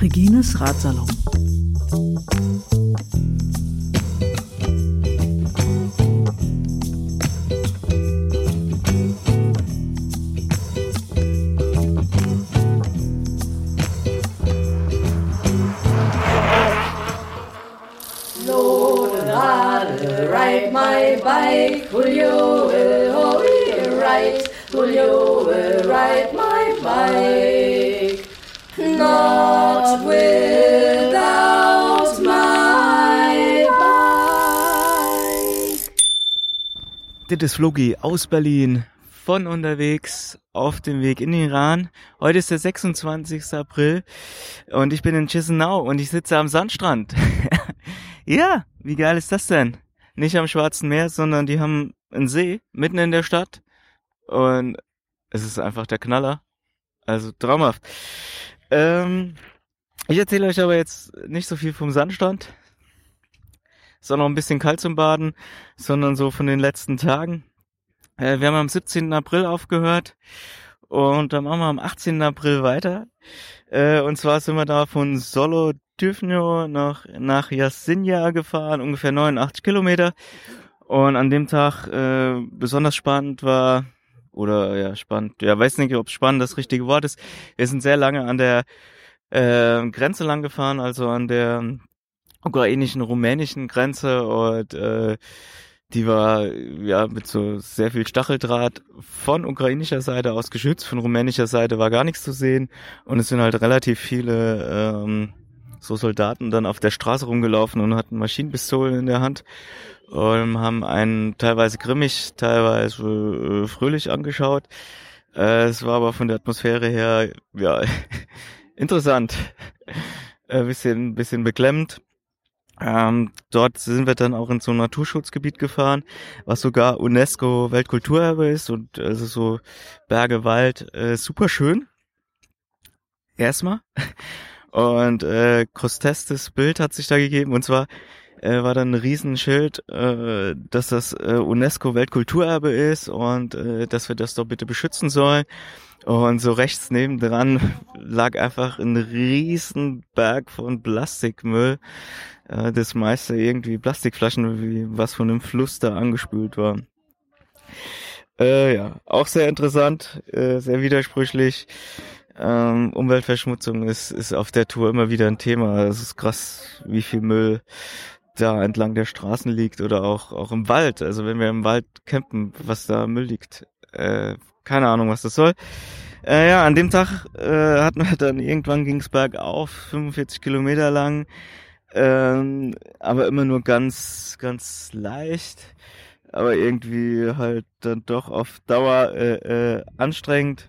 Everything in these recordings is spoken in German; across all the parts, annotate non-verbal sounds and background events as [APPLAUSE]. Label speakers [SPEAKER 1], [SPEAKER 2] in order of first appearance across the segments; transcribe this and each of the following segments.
[SPEAKER 1] Regines Ratsalon.
[SPEAKER 2] Das ist Flogi aus Berlin von unterwegs auf dem Weg in den Iran. Heute ist der 26. April und ich bin in Chisinau und ich sitze am Sandstrand. [LAUGHS] ja, wie geil ist das denn? Nicht am Schwarzen Meer, sondern die haben einen See mitten in der Stadt und es ist einfach der Knaller. Also traumhaft. Ähm, ich erzähle euch aber jetzt nicht so viel vom Sandstrand. Ist auch noch ein bisschen kalt zum Baden, sondern so von den letzten Tagen. Äh, wir haben am 17. April aufgehört und dann machen wir am 18. April weiter. Äh, und zwar sind wir da von Solo Tüfnio nach, nach Jasinja gefahren, ungefähr 89 Kilometer. Und an dem Tag äh, besonders spannend war, oder ja, spannend, ja, weiß nicht, ob spannend das richtige Wort ist. Wir sind sehr lange an der äh, Grenze lang gefahren, also an der ukrainischen, rumänischen Grenze und äh, die war ja mit so sehr viel Stacheldraht von ukrainischer Seite aus geschützt, von rumänischer Seite war gar nichts zu sehen und es sind halt relativ viele ähm, so Soldaten dann auf der Straße rumgelaufen und hatten Maschinenpistolen in der Hand und haben einen teilweise grimmig, teilweise äh, fröhlich angeschaut. Äh, es war aber von der Atmosphäre her ja [LAUGHS] interessant, ein bisschen, bisschen beklemmend. Ähm, dort sind wir dann auch in so ein Naturschutzgebiet gefahren, was sogar UNESCO Weltkulturerbe ist und also so Berge, Wald, äh, super schön. Erstmal. [LAUGHS] Und äh, groteskes Bild hat sich da gegeben und zwar äh, war dann ein Riesenschild, äh, dass das äh, UNESCO Weltkulturerbe ist und äh, dass wir das doch bitte beschützen sollen. Und so rechts nebendran [LAUGHS] lag einfach ein riesen Berg von Plastikmüll. Äh, das meiste irgendwie Plastikflaschen, wie was von einem Fluss da angespült war. Äh, ja, auch sehr interessant, äh, sehr widersprüchlich. Ähm, Umweltverschmutzung ist, ist auf der Tour immer wieder ein Thema. Es ist krass, wie viel Müll da entlang der Straßen liegt oder auch, auch im Wald. Also wenn wir im Wald campen, was da Müll liegt. Äh, keine Ahnung, was das soll. Äh, ja, an dem Tag äh, hatten wir dann irgendwann ging's bergauf, 45 Kilometer lang, ähm, aber immer nur ganz, ganz leicht, aber irgendwie halt dann doch auf Dauer äh, äh, anstrengend.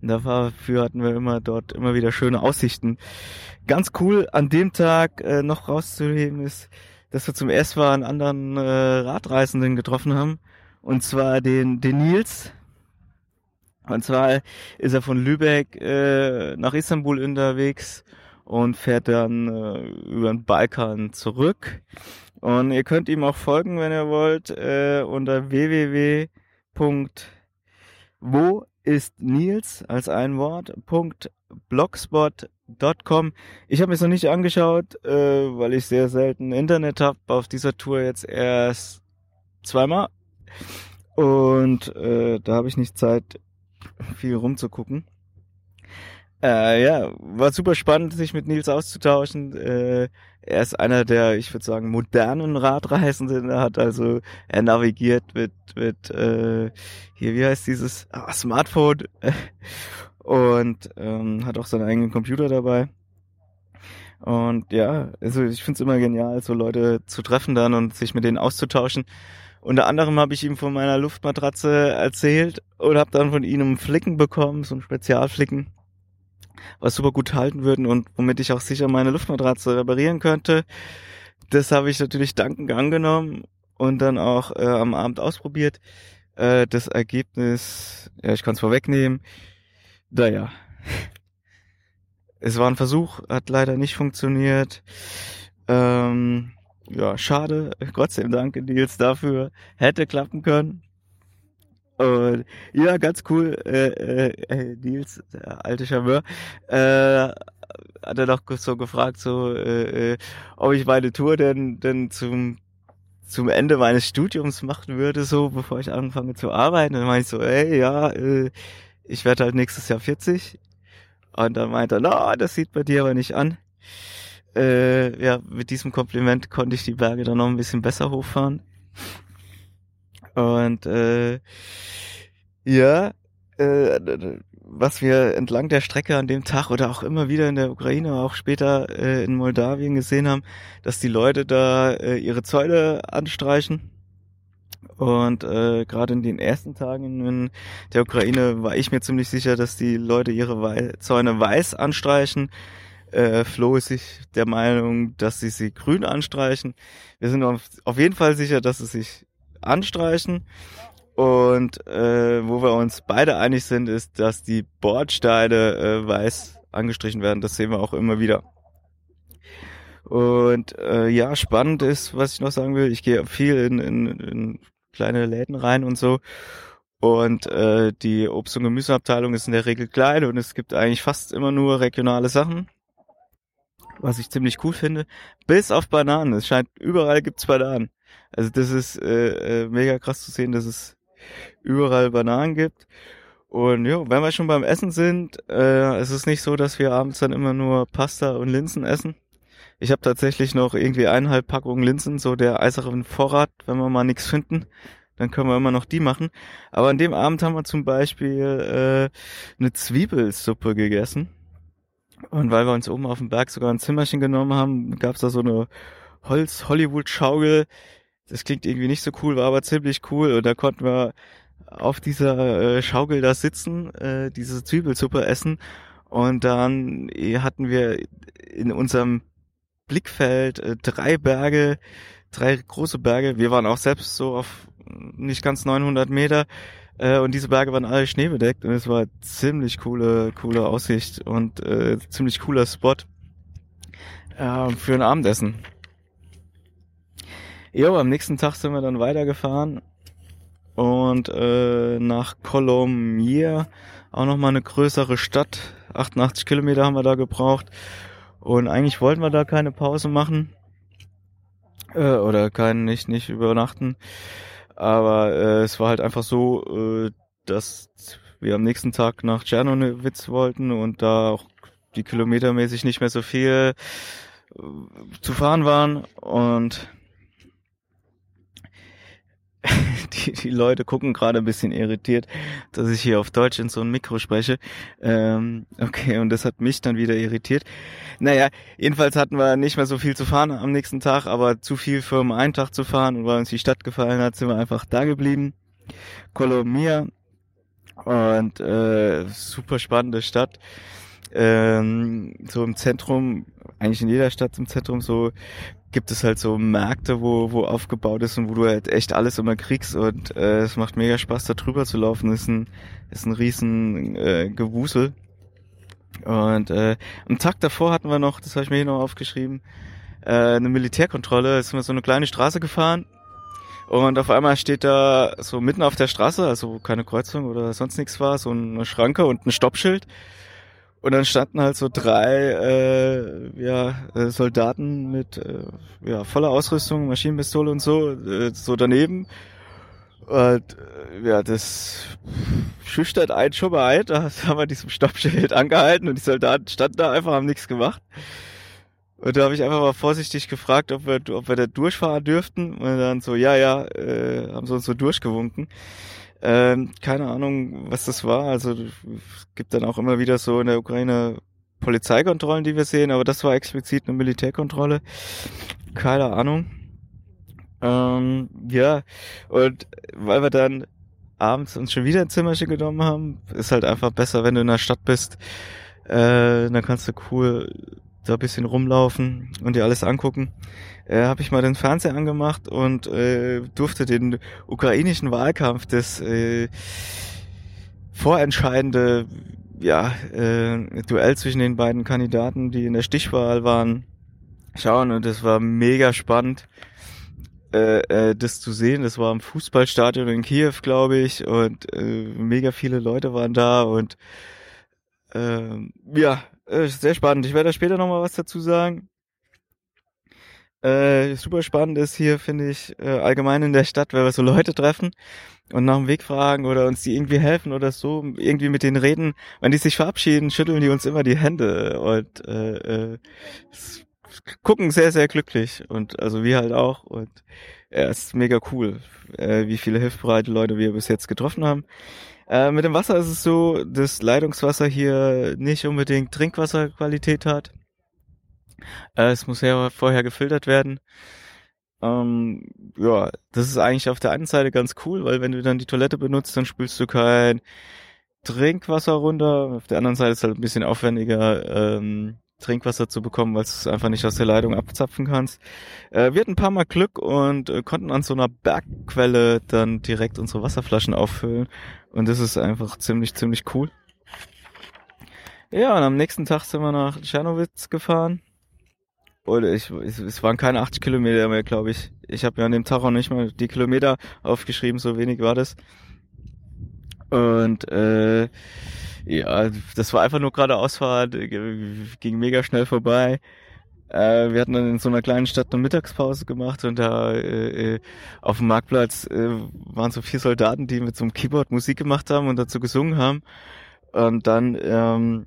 [SPEAKER 2] Dafür hatten wir immer dort immer wieder schöne Aussichten. Ganz cool an dem Tag äh, noch rauszuheben ist, dass wir zum ersten Mal einen anderen äh, Radreisenden getroffen haben. Und zwar den, den Nils. Und zwar ist er von Lübeck äh, nach Istanbul unterwegs und fährt dann äh, über den Balkan zurück. Und ihr könnt ihm auch folgen, wenn ihr wollt, äh, unter www.wo ist Nils als ein Wort. blogspot.com. Ich habe mir noch nicht angeschaut, äh, weil ich sehr selten Internet habe. Auf dieser Tour jetzt erst zweimal. Und äh, da habe ich nicht Zeit, viel rumzugucken. Äh, ja, war super spannend, sich mit Nils auszutauschen. Äh, er ist einer der, ich würde sagen, modernen Radreisenden. Er hat also, er navigiert mit, mit äh, hier, wie heißt dieses ah, Smartphone [LAUGHS] und ähm, hat auch seinen eigenen Computer dabei. Und ja, also ich finde es immer genial, so Leute zu treffen dann und sich mit denen auszutauschen. Unter anderem habe ich ihm von meiner Luftmatratze erzählt und habe dann von ihm einen Flicken bekommen, so ein Spezialflicken was super gut halten würden und womit ich auch sicher meine Luftmatratze reparieren könnte. Das habe ich natürlich dankend angenommen und dann auch äh, am Abend ausprobiert. Äh, das Ergebnis, ja, ich kann es vorwegnehmen. Naja, es war ein Versuch, hat leider nicht funktioniert. Ähm, ja, schade. Trotzdem danke, Nils, dafür. Hätte klappen können. Und ja, ganz cool, äh, äh, Nils, der alte Charmeur, äh, hat er noch so gefragt, so, äh, äh, ob ich meine Tour denn, denn zum, zum Ende meines Studiums machen würde, so, bevor ich anfange zu arbeiten. Und dann meinte ich so, ey, ja, äh, ich werde halt nächstes Jahr 40. Und dann meinte er, na, no, das sieht bei dir aber nicht an. Äh, ja, mit diesem Kompliment konnte ich die Berge dann noch ein bisschen besser hochfahren. Und äh, ja, äh, was wir entlang der Strecke an dem Tag oder auch immer wieder in der Ukraine, auch später äh, in Moldawien gesehen haben, dass die Leute da äh, ihre Zäune anstreichen. Und äh, gerade in den ersten Tagen in der Ukraine war ich mir ziemlich sicher, dass die Leute ihre Wei Zäune weiß anstreichen. Äh, Flo ist sich der Meinung, dass sie sie grün anstreichen. Wir sind auf, auf jeden Fall sicher, dass sie sich anstreichen. Und äh, wo wir uns beide einig sind, ist, dass die Bordsteine äh, weiß angestrichen werden. Das sehen wir auch immer wieder. Und äh, ja, spannend ist, was ich noch sagen will. Ich gehe viel in, in, in kleine Läden rein und so. Und äh, die Obst- und Gemüseabteilung ist in der Regel klein und es gibt eigentlich fast immer nur regionale Sachen. Was ich ziemlich cool finde. Bis auf Bananen. Es scheint, überall gibt's Bananen. Also das ist äh, äh, mega krass zu sehen, dass es überall Bananen gibt. Und ja, wenn wir schon beim Essen sind, äh, es ist nicht so, dass wir abends dann immer nur Pasta und Linsen essen. Ich habe tatsächlich noch irgendwie eineinhalb Packungen Linsen, so der eiseren Vorrat, wenn wir mal nichts finden, dann können wir immer noch die machen. Aber an dem Abend haben wir zum Beispiel äh, eine Zwiebelsuppe gegessen. Und weil wir uns oben auf dem Berg sogar ein Zimmerchen genommen haben, gab's da so eine Holz-Hollywood-Schaukel, das klingt irgendwie nicht so cool, war aber ziemlich cool. Und da konnten wir auf dieser äh, Schaukel da sitzen, äh, diese Zwiebelsuppe essen. Und dann äh, hatten wir in unserem Blickfeld äh, drei Berge, drei große Berge. Wir waren auch selbst so auf nicht ganz 900 Meter. Äh, und diese Berge waren alle schneebedeckt. Und es war ziemlich coole, coole Aussicht und äh, ziemlich cooler Spot äh, für ein Abendessen. Jo, am nächsten Tag sind wir dann weitergefahren und äh, nach Colomiers, auch nochmal eine größere Stadt. 88 Kilometer haben wir da gebraucht und eigentlich wollten wir da keine Pause machen äh, oder keinen nicht nicht übernachten, aber äh, es war halt einfach so, äh, dass wir am nächsten Tag nach Czernowitz wollten und da auch die kilometermäßig nicht mehr so viel äh, zu fahren waren und [LAUGHS] die, die Leute gucken gerade ein bisschen irritiert, dass ich hier auf Deutsch in so ein Mikro spreche. Ähm, okay, und das hat mich dann wieder irritiert. Naja, jedenfalls hatten wir nicht mehr so viel zu fahren am nächsten Tag, aber zu viel für um einen Tag zu fahren und weil uns die Stadt gefallen hat, sind wir einfach da geblieben. Kolomia und äh, super spannende Stadt. Ähm, so im Zentrum, eigentlich in jeder Stadt im Zentrum so gibt es halt so Märkte, wo, wo aufgebaut ist und wo du halt echt alles immer kriegst und äh, es macht mega Spaß, da drüber zu laufen. Ist ein, ist ein riesen äh, Gewusel. Und äh, am Tag davor hatten wir noch, das habe ich mir hier noch aufgeschrieben, äh, eine Militärkontrolle. Da sind wir so eine kleine Straße gefahren und auf einmal steht da so mitten auf der Straße, also keine Kreuzung oder sonst nichts war, so eine Schranke und ein Stoppschild. Und dann standen halt so drei äh, ja, äh, Soldaten mit äh, ja, voller Ausrüstung, Maschinenpistole und so, äh, so daneben. Und äh, ja, das schüchtert einen schon mal ein. Da [LAUGHS] haben wir diesem Stoppschild angehalten und die Soldaten standen da einfach, haben nichts gemacht. Und da habe ich einfach mal vorsichtig gefragt, ob wir, ob wir da durchfahren dürften. Und dann so, ja, ja, äh, haben sie uns so durchgewunken. Ähm, keine Ahnung, was das war. Also gibt dann auch immer wieder so in der Ukraine Polizeikontrollen, die wir sehen, aber das war explizit eine Militärkontrolle. Keine Ahnung. Ähm, ja, und weil wir dann abends uns schon wieder ein Zimmerchen genommen haben, ist halt einfach besser, wenn du in der Stadt bist. Äh, dann kannst du cool da ein bisschen rumlaufen und dir alles angucken, äh, habe ich mal den Fernseher angemacht und äh, durfte den ukrainischen Wahlkampf, das äh, vorentscheidende ja, äh, Duell zwischen den beiden Kandidaten, die in der Stichwahl waren, schauen und es war mega spannend, äh, äh, das zu sehen. Das war im Fußballstadion in Kiew, glaube ich, und äh, mega viele Leute waren da und äh, ja, äh, sehr spannend. Ich werde da später nochmal was dazu sagen. Äh, super spannend ist hier, finde ich, äh, allgemein in der Stadt, wenn wir so Leute treffen und nach dem Weg fragen oder uns die irgendwie helfen oder so, irgendwie mit denen reden. Wenn die sich verabschieden, schütteln die uns immer die Hände und äh, äh, gucken sehr, sehr glücklich und also wir halt auch und ja, es ist mega cool, äh, wie viele hilfsbereite Leute wir bis jetzt getroffen haben. Äh, mit dem Wasser ist es so, dass Leitungswasser hier nicht unbedingt Trinkwasserqualität hat. Äh, es muss ja vorher gefiltert werden. Ähm, ja, das ist eigentlich auf der einen Seite ganz cool, weil wenn du dann die Toilette benutzt, dann spülst du kein Trinkwasser runter. Auf der anderen Seite ist es halt ein bisschen aufwendiger, ähm, Trinkwasser zu bekommen, weil du es einfach nicht aus der Leitung abzapfen kannst. Äh, wir hatten ein paar Mal Glück und äh, konnten an so einer Bergquelle dann direkt unsere Wasserflaschen auffüllen. Und das ist einfach ziemlich, ziemlich cool. Ja, und am nächsten Tag sind wir nach Tschernowitz gefahren. Oder ich, es, waren keine 80 Kilometer mehr, glaube ich. Ich habe mir an dem Tag auch nicht mal die Kilometer aufgeschrieben, so wenig war das. Und äh, ja, das war einfach nur gerade Ausfahrt, ging mega schnell vorbei. Äh, wir hatten dann in so einer kleinen Stadt eine Mittagspause gemacht und da äh, äh, auf dem Marktplatz äh, waren so vier Soldaten, die mit so einem Keyboard Musik gemacht haben und dazu gesungen haben. Und dann ähm,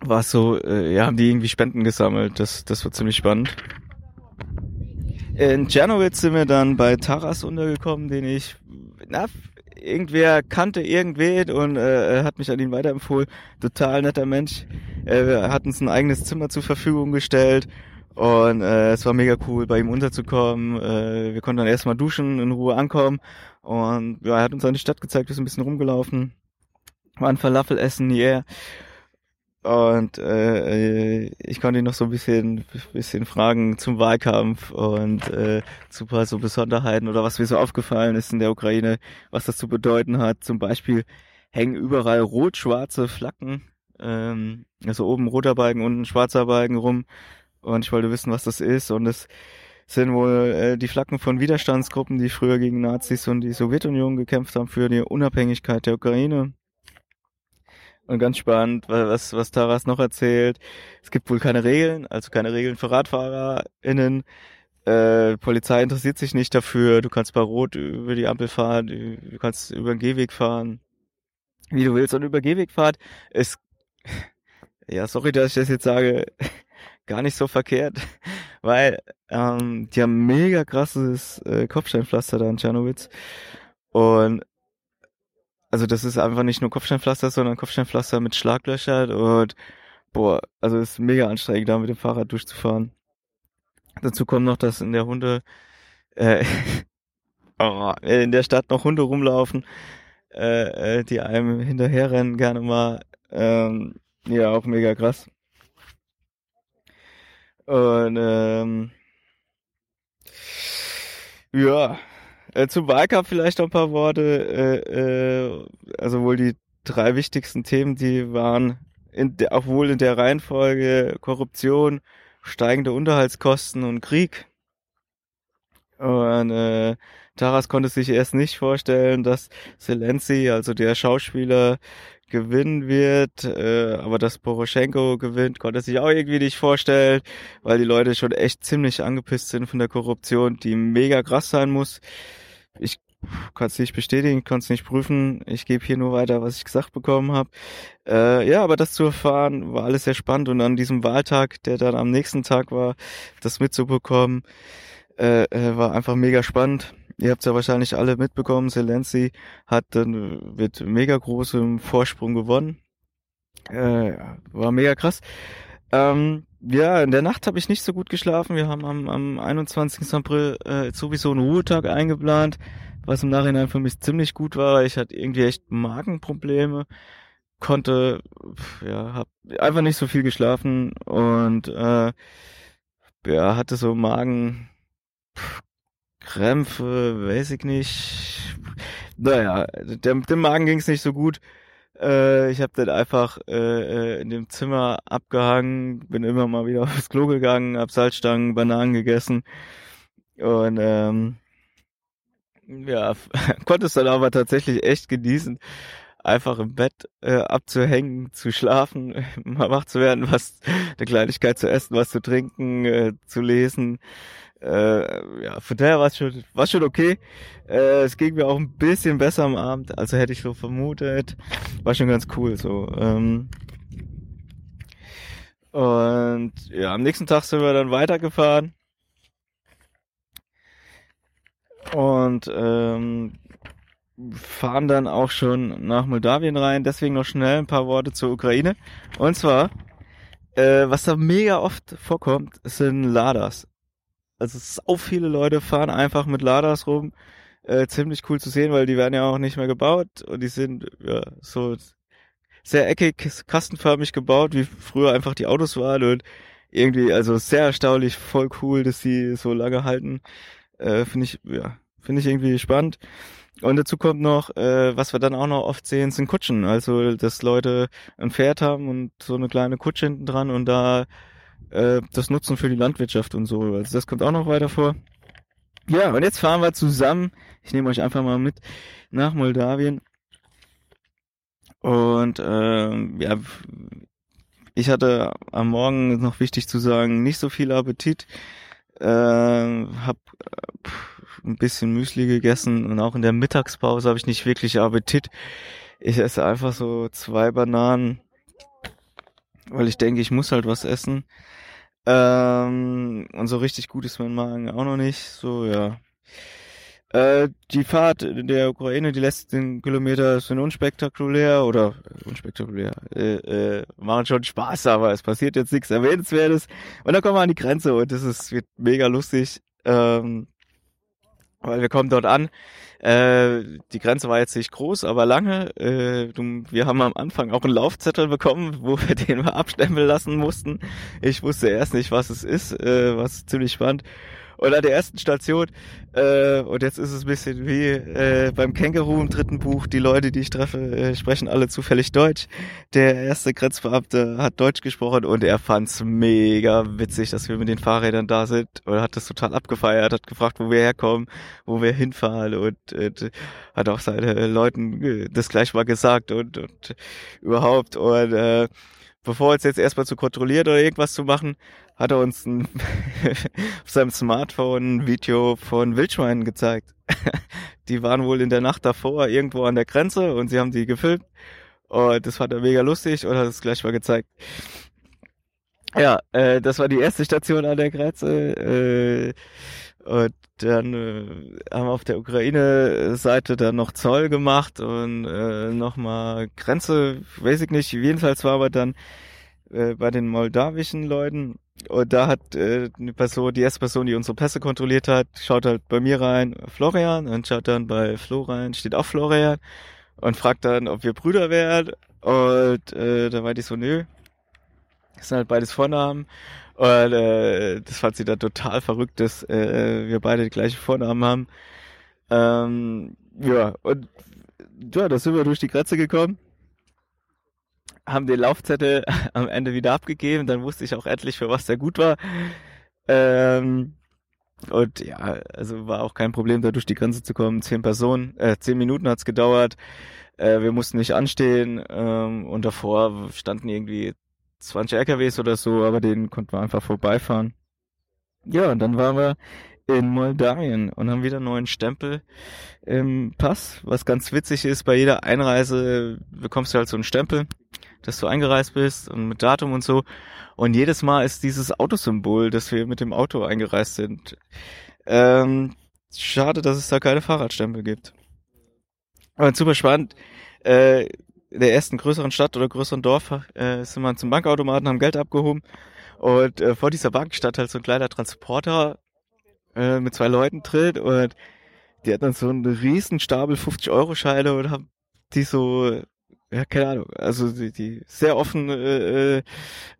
[SPEAKER 2] war es so, äh, ja, haben die irgendwie Spenden gesammelt. Das, das war ziemlich spannend. In Czernowitz sind wir dann bei Taras untergekommen, den ich na, irgendwer kannte irgendwen und äh, hat mich an ihn weiterempfohlen. Total netter Mensch. Äh, wir hatten uns ein eigenes Zimmer zur Verfügung gestellt und äh, es war mega cool, bei ihm unterzukommen. Äh, wir konnten dann erstmal duschen, in Ruhe ankommen und ja, er hat uns an die Stadt gezeigt, wir sind ein bisschen rumgelaufen. Waren Falafel essen, yeah. Und äh, ich konnte ihn noch so ein bisschen, bisschen fragen zum Wahlkampf und äh, zu paar so Besonderheiten oder was mir so aufgefallen ist in der Ukraine, was das zu bedeuten hat. Zum Beispiel hängen überall rot-schwarze Flaggen, ähm, also oben roter Balken, unten schwarzer Balken rum. Und ich wollte wissen, was das ist. Und es sind wohl äh, die Flaggen von Widerstandsgruppen, die früher gegen Nazis und die Sowjetunion gekämpft haben für die Unabhängigkeit der Ukraine. Und ganz spannend, was, was Taras noch erzählt. Es gibt wohl keine Regeln, also keine Regeln für RadfahrerInnen. Äh, Polizei interessiert sich nicht dafür. Du kannst bei Rot über die Ampel fahren, du kannst über den Gehweg fahren, wie du willst. Und über Gehwegfahrt ist, [LAUGHS] ja, sorry, dass ich das jetzt sage, [LAUGHS] gar nicht so verkehrt, [LAUGHS] weil ähm, die haben mega krasses äh, Kopfsteinpflaster da in Tschernowitz. Und also das ist einfach nicht nur Kopfsteinpflaster, sondern Kopfsteinpflaster mit Schlaglöchern und boah, also ist mega anstrengend, da mit dem Fahrrad durchzufahren. Dazu kommt noch, dass in der Hunde, äh, [LAUGHS] oh, in der Stadt noch Hunde rumlaufen, äh, äh, die einem hinterherrennen gerne mal. Ähm, ja, auch mega krass. Und ähm, ja, äh, zum Wahlkampf vielleicht noch ein paar Worte. Äh, äh, also wohl die drei wichtigsten Themen, die waren in der, auch wohl in der Reihenfolge Korruption, steigende Unterhaltskosten und Krieg. Und äh, Taras konnte sich erst nicht vorstellen, dass Zelensky, also der Schauspieler, gewinnen wird, äh, aber dass Poroschenko gewinnt, konnte sich auch irgendwie nicht vorstellen, weil die Leute schon echt ziemlich angepisst sind von der Korruption, die mega krass sein muss. Ich kann es nicht bestätigen, kann es nicht prüfen. Ich gebe hier nur weiter, was ich gesagt bekommen habe. Äh, ja, aber das zu erfahren war alles sehr spannend und an diesem Wahltag, der dann am nächsten Tag war, das mitzubekommen, äh, äh, war einfach mega spannend. Ihr habt es ja wahrscheinlich alle mitbekommen, Zelensky hat dann mit mega großem Vorsprung gewonnen. Äh, war mega krass. Ähm, ja, in der Nacht habe ich nicht so gut geschlafen. Wir haben am, am 21. April äh, sowieso einen Ruhetag eingeplant, was im Nachhinein für mich ziemlich gut war. Ich hatte irgendwie echt Magenprobleme, konnte, ja, hab einfach nicht so viel geschlafen und äh, ja, hatte so Magen, Krämpfe, weiß ich nicht. Naja, dem, dem Magen ging es nicht so gut. Äh, ich habe dann einfach äh, äh, in dem Zimmer abgehangen, bin immer mal wieder [LAUGHS] aufs Klo gegangen, hab Salzstangen, Bananen gegessen und ähm, ja, [LAUGHS] konnte es dann aber tatsächlich echt genießen, einfach im Bett äh, abzuhängen, zu schlafen, [LAUGHS] mal wach zu werden, was eine Kleinigkeit zu essen, was zu trinken, äh, zu lesen. Äh, ja, von daher war es schon, war schon okay. Äh, es ging mir auch ein bisschen besser am Abend, also hätte ich so vermutet. War schon ganz cool so. Ähm, und ja, am nächsten Tag sind wir dann weitergefahren. Und ähm, fahren dann auch schon nach Moldawien rein. Deswegen noch schnell ein paar Worte zur Ukraine. Und zwar, äh, was da mega oft vorkommt, sind Ladas. Also so viele Leute fahren einfach mit Ladas rum. Äh, ziemlich cool zu sehen, weil die werden ja auch nicht mehr gebaut und die sind ja so sehr eckig, kastenförmig gebaut, wie früher einfach die Autos waren und irgendwie, also sehr erstaunlich, voll cool, dass sie so lange halten. Äh, finde ich, ja, finde ich irgendwie spannend. Und dazu kommt noch, äh, was wir dann auch noch oft sehen, sind Kutschen. Also, dass Leute ein Pferd haben und so eine kleine Kutsche hinten dran und da äh, das nutzen für die Landwirtschaft und so. Also das kommt auch noch weiter vor. Ja, und jetzt fahren wir zusammen. Ich nehme euch einfach mal mit nach Moldawien. Und ähm, ja, ich hatte am Morgen noch wichtig zu sagen, nicht so viel Appetit. Äh, hab äh, ein bisschen Müsli gegessen und auch in der Mittagspause habe ich nicht wirklich Appetit. Ich esse einfach so zwei Bananen, weil ich denke, ich muss halt was essen. Ähm, und so richtig gut ist mein Magen auch noch nicht. So, ja. Äh, die Fahrt in der Ukraine, die letzten Kilometer sind unspektakulär oder unspektakulär, äh, äh, machen schon Spaß, aber es passiert jetzt nichts Erwähnenswertes. Und dann kommen wir an die Grenze und das ist, wird mega lustig. Ähm, weil wir kommen dort an. Äh, die Grenze war jetzt nicht groß, aber lange. Äh, wir haben am Anfang auch einen Laufzettel bekommen, wo wir [LAUGHS] den mal abstempeln lassen mussten. Ich wusste erst nicht, was es ist, äh, was ziemlich spannend. Und an der ersten Station, äh, und jetzt ist es ein bisschen wie äh, beim Känguru im dritten Buch, die Leute, die ich treffe, äh, sprechen alle zufällig Deutsch. Der erste Grenzbeamte hat Deutsch gesprochen und er fand's mega witzig, dass wir mit den Fahrrädern da sind und hat das total abgefeiert, hat gefragt, wo wir herkommen, wo wir hinfahren und äh, hat auch seine Leuten äh, das gleich mal gesagt und, und überhaupt und äh, bevor uns jetzt erstmal zu kontrollieren oder irgendwas zu machen, hat er uns ein [LAUGHS] auf seinem Smartphone ein Video von Wildschweinen gezeigt. [LAUGHS] die waren wohl in der Nacht davor irgendwo an der Grenze und sie haben die gefilmt. Und das fand er mega lustig und hat es gleich mal gezeigt. Ja, äh, das war die erste Station an der Grenze. Äh, und dann äh, haben wir auf der Ukraine-Seite dann noch Zoll gemacht und äh, nochmal Grenze, weiß ich nicht. Jedenfalls war aber dann äh, bei den moldawischen Leuten und da hat äh, eine Person, die erste Person, die unsere Pässe kontrolliert hat, schaut halt bei mir rein, Florian, und schaut dann bei Flo rein, steht auch Florian und fragt dann, ob wir Brüder wären. Und äh, da war die so, nö. Das sind halt beides Vornamen. Und äh, das fand sie dann total verrückt, dass äh, wir beide die gleiche Vornamen haben. Ähm, ja, und ja, da sind wir durch die Grenze gekommen haben den Laufzettel [LAUGHS] am Ende wieder abgegeben. Dann wusste ich auch endlich, für was der gut war. Ähm, und ja, also war auch kein Problem, da durch die Grenze zu kommen. Zehn Personen, äh, zehn Minuten hat's gedauert. Äh, wir mussten nicht anstehen. Ähm, und davor standen irgendwie 20 LKWs oder so, aber denen konnten wir einfach vorbeifahren. Ja, und dann waren wir in Moldawien und haben wieder einen neuen Stempel im Pass, was ganz witzig ist, bei jeder Einreise bekommst du halt so einen Stempel dass du eingereist bist und mit Datum und so. Und jedes Mal ist dieses Autosymbol, dass wir mit dem Auto eingereist sind. Ähm, schade, dass es da keine Fahrradstempel gibt. Aber super spannend. Äh, in der ersten größeren Stadt oder größeren Dorf äh, sind wir zum Bankautomaten, haben Geld abgehoben. Und äh, vor dieser Bank stand halt so ein kleiner Transporter äh, mit zwei Leuten drin und die hatten dann so einen riesen Stapel 50-Euro-Scheine und haben die so ja, keine Ahnung, also die, die sehr offen äh, äh,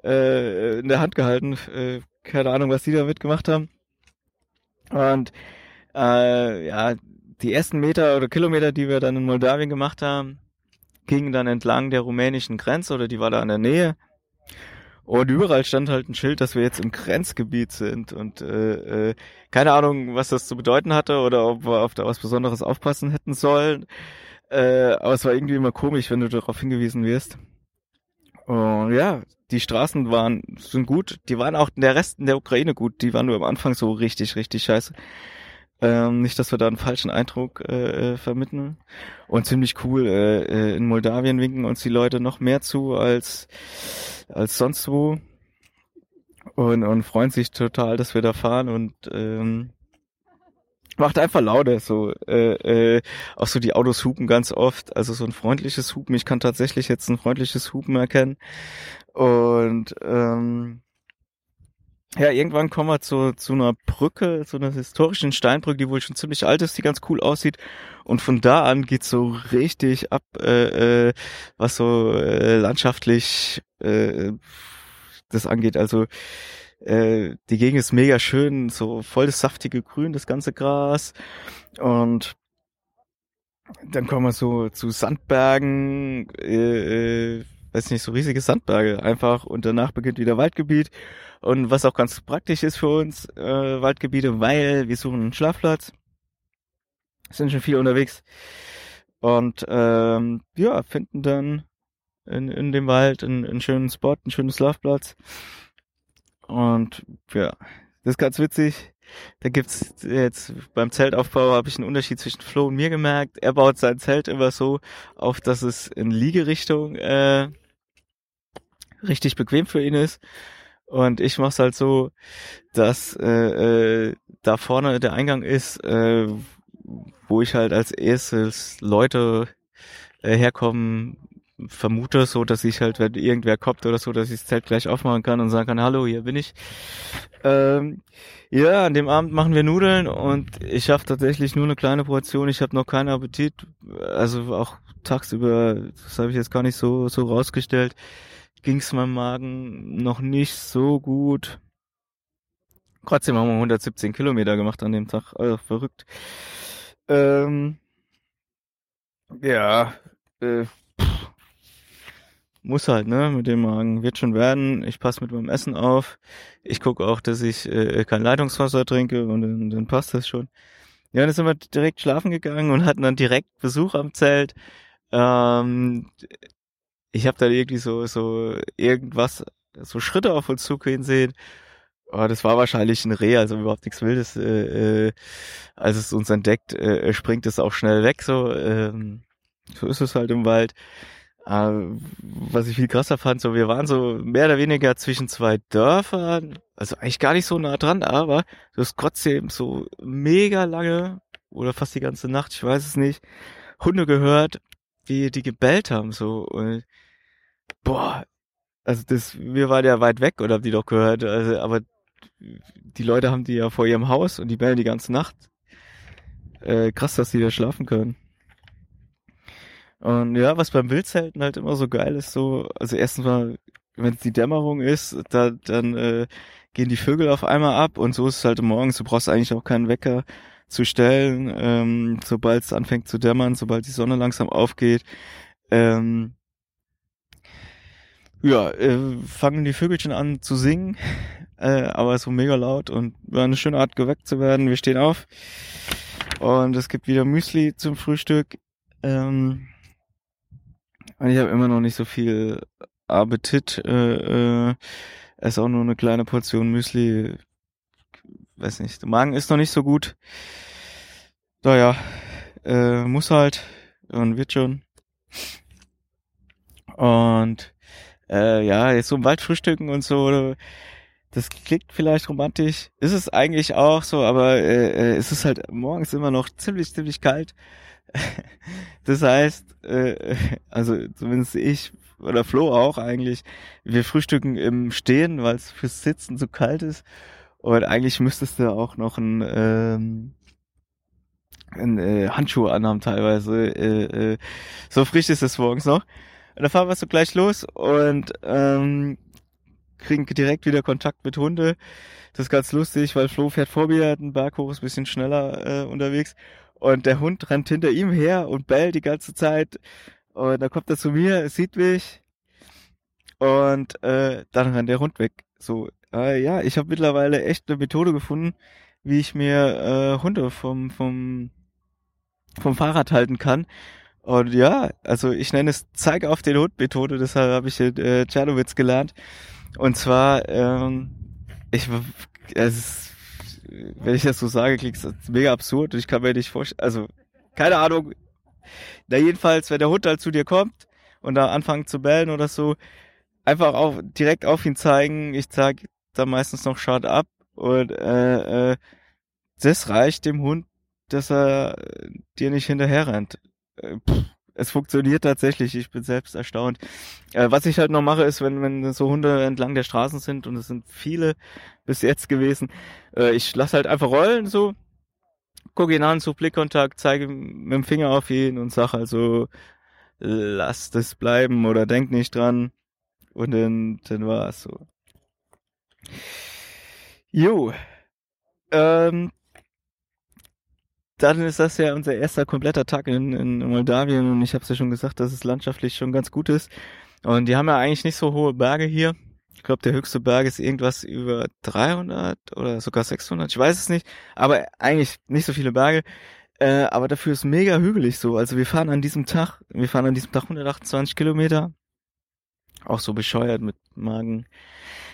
[SPEAKER 2] äh, in der Hand gehalten. Äh, keine Ahnung, was die damit gemacht haben. Und äh, ja, die ersten Meter oder Kilometer, die wir dann in Moldawien gemacht haben, gingen dann entlang der rumänischen Grenze oder die war da in der Nähe. Und überall stand halt ein Schild, dass wir jetzt im Grenzgebiet sind. Und äh, äh, keine Ahnung, was das zu bedeuten hatte oder ob wir auf da was Besonderes aufpassen hätten sollen. Äh, aber es war irgendwie immer komisch, wenn du darauf hingewiesen wirst. Und ja, die Straßen waren sind gut. Die waren auch in der Resten der Ukraine gut. Die waren nur am Anfang so richtig, richtig scheiße. Ähm, nicht, dass wir da einen falschen Eindruck äh, äh, vermitteln. Und ziemlich cool, äh, äh, in Moldawien winken uns die Leute noch mehr zu als, als sonst wo. Und, und freuen sich total, dass wir da fahren und ähm, macht einfach lauter, so äh, äh, auch so die Autos hupen ganz oft, also so ein freundliches Hupen. Ich kann tatsächlich jetzt ein freundliches Hupen erkennen und ähm, ja, irgendwann kommen wir zu, zu einer Brücke, zu einer historischen Steinbrücke, die wohl schon ziemlich alt ist, die ganz cool aussieht. Und von da an geht's so richtig ab, äh, äh, was so äh, landschaftlich äh, das angeht. Also äh, die Gegend ist mega schön, so voll das saftige Grün, das ganze Gras. Und dann kommen wir so zu Sandbergen, äh, äh, weiß nicht, so riesige Sandberge einfach. Und danach beginnt wieder Waldgebiet. Und was auch ganz praktisch ist für uns, äh, Waldgebiete, weil wir suchen einen Schlafplatz. Sind schon viel unterwegs. Und ähm, ja, finden dann in, in dem Wald einen, einen schönen Spot, einen schönen Schlafplatz. Und ja, das ist ganz witzig. Da gibt's jetzt beim Zeltaufbau habe ich einen Unterschied zwischen Flo und mir gemerkt. Er baut sein Zelt immer so auf, dass es in Liegerichtung äh, richtig bequem für ihn ist. Und ich mach's halt so, dass äh, äh, da vorne der Eingang ist, äh, wo ich halt als erstes Leute äh, herkommen vermute, so dass ich halt, wenn irgendwer kommt oder so, dass ich das Zelt gleich aufmachen kann und sagen kann, hallo, hier bin ich. Ähm, ja, an dem Abend machen wir Nudeln und ich schaffe tatsächlich nur eine kleine Portion. Ich habe noch keinen Appetit, also auch tagsüber, das habe ich jetzt gar nicht so so rausgestellt ging es meinem Magen noch nicht so gut. Trotzdem haben wir 117 Kilometer gemacht an dem Tag. Also verrückt. Ähm, ja, äh, muss halt, ne, mit dem Magen. Wird schon werden. Ich passe mit meinem Essen auf. Ich gucke auch, dass ich äh, kein Leitungswasser trinke und dann, dann passt das schon. Ja, dann sind wir direkt schlafen gegangen und hatten dann direkt Besuch am Zelt. Ähm, ich habe da irgendwie so, so irgendwas, so Schritte auf uns zugehen sehen. Oh, das war wahrscheinlich ein Reh, also überhaupt nichts Wildes. Äh, äh, als es uns entdeckt, äh, springt es auch schnell weg. So, ähm, so ist es halt im Wald. Äh, was ich viel krasser fand, so wir waren so mehr oder weniger zwischen zwei Dörfern, also eigentlich gar nicht so nah dran, aber du hast trotzdem so mega lange oder fast die ganze Nacht, ich weiß es nicht, Hunde gehört, wie die gebellt haben, so. Und, boah, also das, wir waren ja weit weg oder haben die doch gehört, also, aber die Leute haben die ja vor ihrem Haus und die bellen die ganze Nacht. Äh, krass, dass die da schlafen können. Und ja, was beim Wildzelten halt immer so geil ist, so, also erstens mal, wenn es die Dämmerung ist, da, dann äh, gehen die Vögel auf einmal ab und so ist es halt morgens, du brauchst eigentlich auch keinen Wecker zu stellen, ähm, sobald es anfängt zu dämmern, sobald die Sonne langsam aufgeht. Ähm, ja, äh, fangen die Vögelchen an zu singen, äh, aber so mega laut und war eine schöne Art geweckt zu werden. Wir stehen auf und es gibt wieder Müsli zum Frühstück. Ähm, und ich habe immer noch nicht so viel Appetit. Äh, äh, esse auch nur eine kleine Portion Müsli weiß nicht, der Magen ist noch nicht so gut. Naja, äh, muss halt und wird schon. Und äh, ja, jetzt so im Wald frühstücken und so, das klingt vielleicht romantisch. Ist es eigentlich auch so, aber äh, äh es ist halt morgens immer noch ziemlich, ziemlich kalt. [LAUGHS] das heißt, äh, also zumindest ich oder Flo auch eigentlich, wir frühstücken im Stehen, weil es fürs Sitzen zu kalt ist. Und eigentlich müsstest du auch noch ein, ähm, ein äh, Handschuh anhaben teilweise. Äh, äh, so frisch ist es morgens noch. Und da fahren wir so gleich los und ähm, kriegen direkt wieder Kontakt mit Hunde. Das ist ganz lustig, weil Flo fährt vor mir, einen Berg hoch, ist ein bisschen schneller äh, unterwegs. Und der Hund rennt hinter ihm her und bellt die ganze Zeit. Und dann kommt er zu mir, sieht mich und äh, dann rennt der Hund weg. So, äh, ja, ich habe mittlerweile echt eine Methode gefunden, wie ich mir äh, Hunde vom vom vom Fahrrad halten kann. Und ja, also ich nenne es Zeig auf den Hund Methode, deshalb habe ich in äh, Czernowitz gelernt. Und zwar, ähm, ich, es wenn ich das so sage, klingt es mega absurd und ich kann mir nicht vorstellen, also keine Ahnung. Na jedenfalls, wenn der Hund halt zu dir kommt und da anfangen zu bellen oder so, einfach auch direkt auf ihn zeigen. Ich zeige da meistens noch Shut ab und äh, äh, das reicht dem Hund, dass er dir nicht hinterher rennt. Äh, es funktioniert tatsächlich, ich bin selbst erstaunt. Äh, was ich halt noch mache, ist, wenn, wenn so Hunde entlang der Straßen sind, und es sind viele bis jetzt gewesen, äh, ich lasse halt einfach rollen, so, gucke ihn an, so Blickkontakt, zeige mit dem Finger auf ihn und sag also, lass das bleiben oder denk nicht dran. Und dann, dann war es so. Jo. Ähm, dann ist das ja unser erster kompletter Tag in, in Moldawien und ich habe es ja schon gesagt, dass es landschaftlich schon ganz gut ist. Und die haben ja eigentlich nicht so hohe Berge hier. Ich glaube, der höchste Berg ist irgendwas über 300 oder sogar 600. Ich weiß es nicht, aber eigentlich nicht so viele Berge. Äh, aber dafür ist mega hügelig so. Also wir fahren an diesem Tag, wir fahren an diesem Tag 128 Kilometer. Auch so bescheuert mit Magen.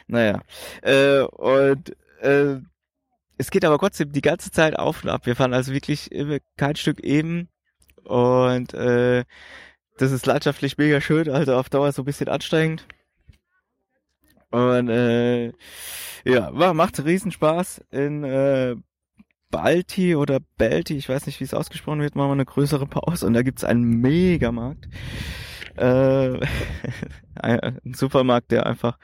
[SPEAKER 2] Naja. Äh, und äh, es geht aber trotzdem die ganze Zeit auf und ab. Wir fahren also wirklich kein Stück eben. Und äh, das ist landschaftlich mega schön, also auf Dauer so ein bisschen anstrengend. Und äh, ja, macht riesen Spaß in äh, Balti oder Belti, ich weiß nicht, wie es ausgesprochen wird, machen wir eine größere Pause und da gibt's einen Megamarkt. Äh, [LAUGHS] ein Supermarkt, der einfach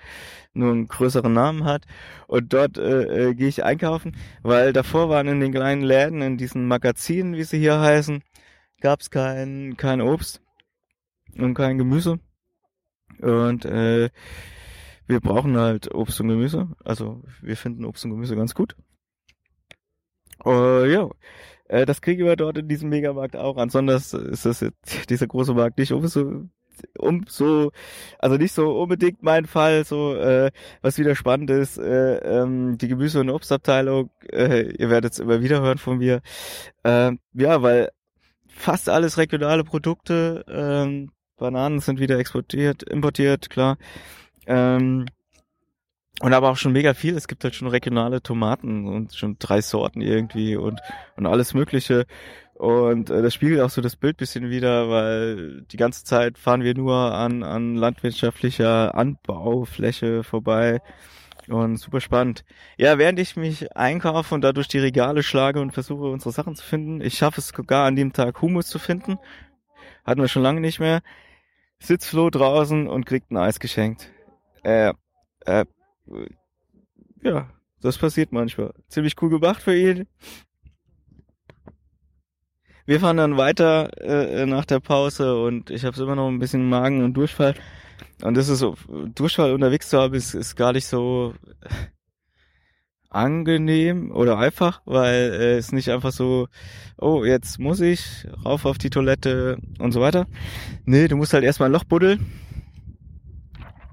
[SPEAKER 2] nur einen größeren Namen hat. Und dort äh, äh, gehe ich einkaufen, weil davor waren in den kleinen Läden, in diesen Magazinen, wie sie hier heißen, gab's kein, kein Obst und kein Gemüse. Und äh, wir brauchen halt Obst und Gemüse. Also wir finden Obst und Gemüse ganz gut. Uh, ja, äh, das kriegen wir dort in diesem Megamarkt auch. Ansonsten ist das jetzt, [LAUGHS] dieser große Markt nicht umso, umso, also nicht so unbedingt mein Fall. So, äh, was wieder spannend ist, äh, ähm, die Gemüse- und Obstabteilung. Äh, ihr werdet es immer wieder hören von mir. Äh, ja, weil fast alles regionale Produkte. Ähm, Bananen sind wieder exportiert, importiert, klar. Ähm, und aber auch schon mega viel. Es gibt halt schon regionale Tomaten und schon drei Sorten irgendwie und, und alles Mögliche. Und äh, das spiegelt auch so das Bild bisschen wieder, weil die ganze Zeit fahren wir nur an, an landwirtschaftlicher Anbaufläche vorbei. Und super spannend. Ja, während ich mich einkaufe und dadurch die Regale schlage und versuche, unsere Sachen zu finden, ich schaffe es sogar an dem Tag Humus zu finden. Hatten wir schon lange nicht mehr. Sitzt Flo draußen und kriegt ein Eis geschenkt. Äh, äh, ja, das passiert manchmal. Ziemlich cool gemacht für ihn. Wir fahren dann weiter äh, nach der Pause und ich habe immer noch ein bisschen Magen und Durchfall. Und das ist so, Durchfall unterwegs zu haben, ist, ist gar nicht so angenehm oder einfach, weil äh, es nicht einfach so, oh, jetzt muss ich rauf auf die Toilette und so weiter. Nee, du musst halt erstmal ein Loch buddeln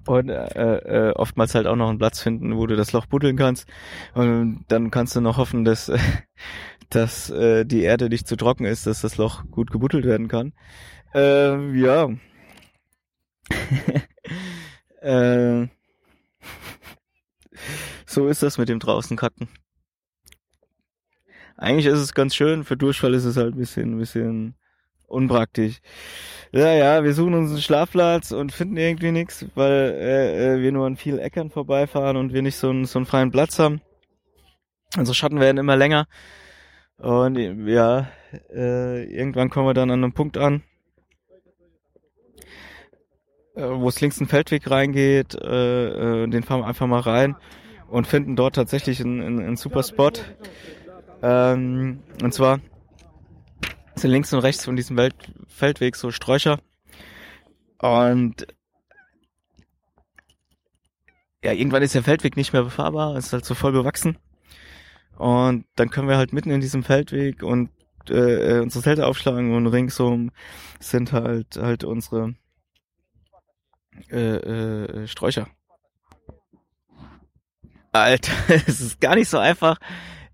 [SPEAKER 2] und äh, äh, oftmals halt auch noch einen Platz finden, wo du das Loch buddeln kannst. Und dann kannst du noch hoffen, dass, [LAUGHS] dass äh, die Erde nicht zu trocken ist, dass das Loch gut gebuddelt werden kann. Äh, ja. [LAUGHS] äh, [LAUGHS] so ist das mit dem draußen kacken. Eigentlich ist es ganz schön, für Durchfall ist es halt ein bisschen, ein bisschen unpraktisch. Ja, ja, wir suchen uns einen Schlafplatz und finden irgendwie nichts, weil äh, äh, wir nur an vielen Äckern vorbeifahren und wir nicht so einen, so einen freien Platz haben. Unsere Schatten werden immer länger. Und ja, äh, irgendwann kommen wir dann an einem Punkt an, äh, wo es links einen Feldweg reingeht. Äh, äh, den fahren wir einfach mal rein und finden dort tatsächlich einen, einen, einen super Spot. Ähm, und zwar sind links und rechts von diesem Welt Feldweg so Sträucher. Und ja, irgendwann ist der Feldweg nicht mehr befahrbar, ist halt so voll bewachsen. Und dann können wir halt mitten in diesem Feldweg und äh, äh, unsere Zelte aufschlagen und ringsum sind halt halt unsere äh, äh, Sträucher. Alter, [LAUGHS] es ist gar nicht so einfach,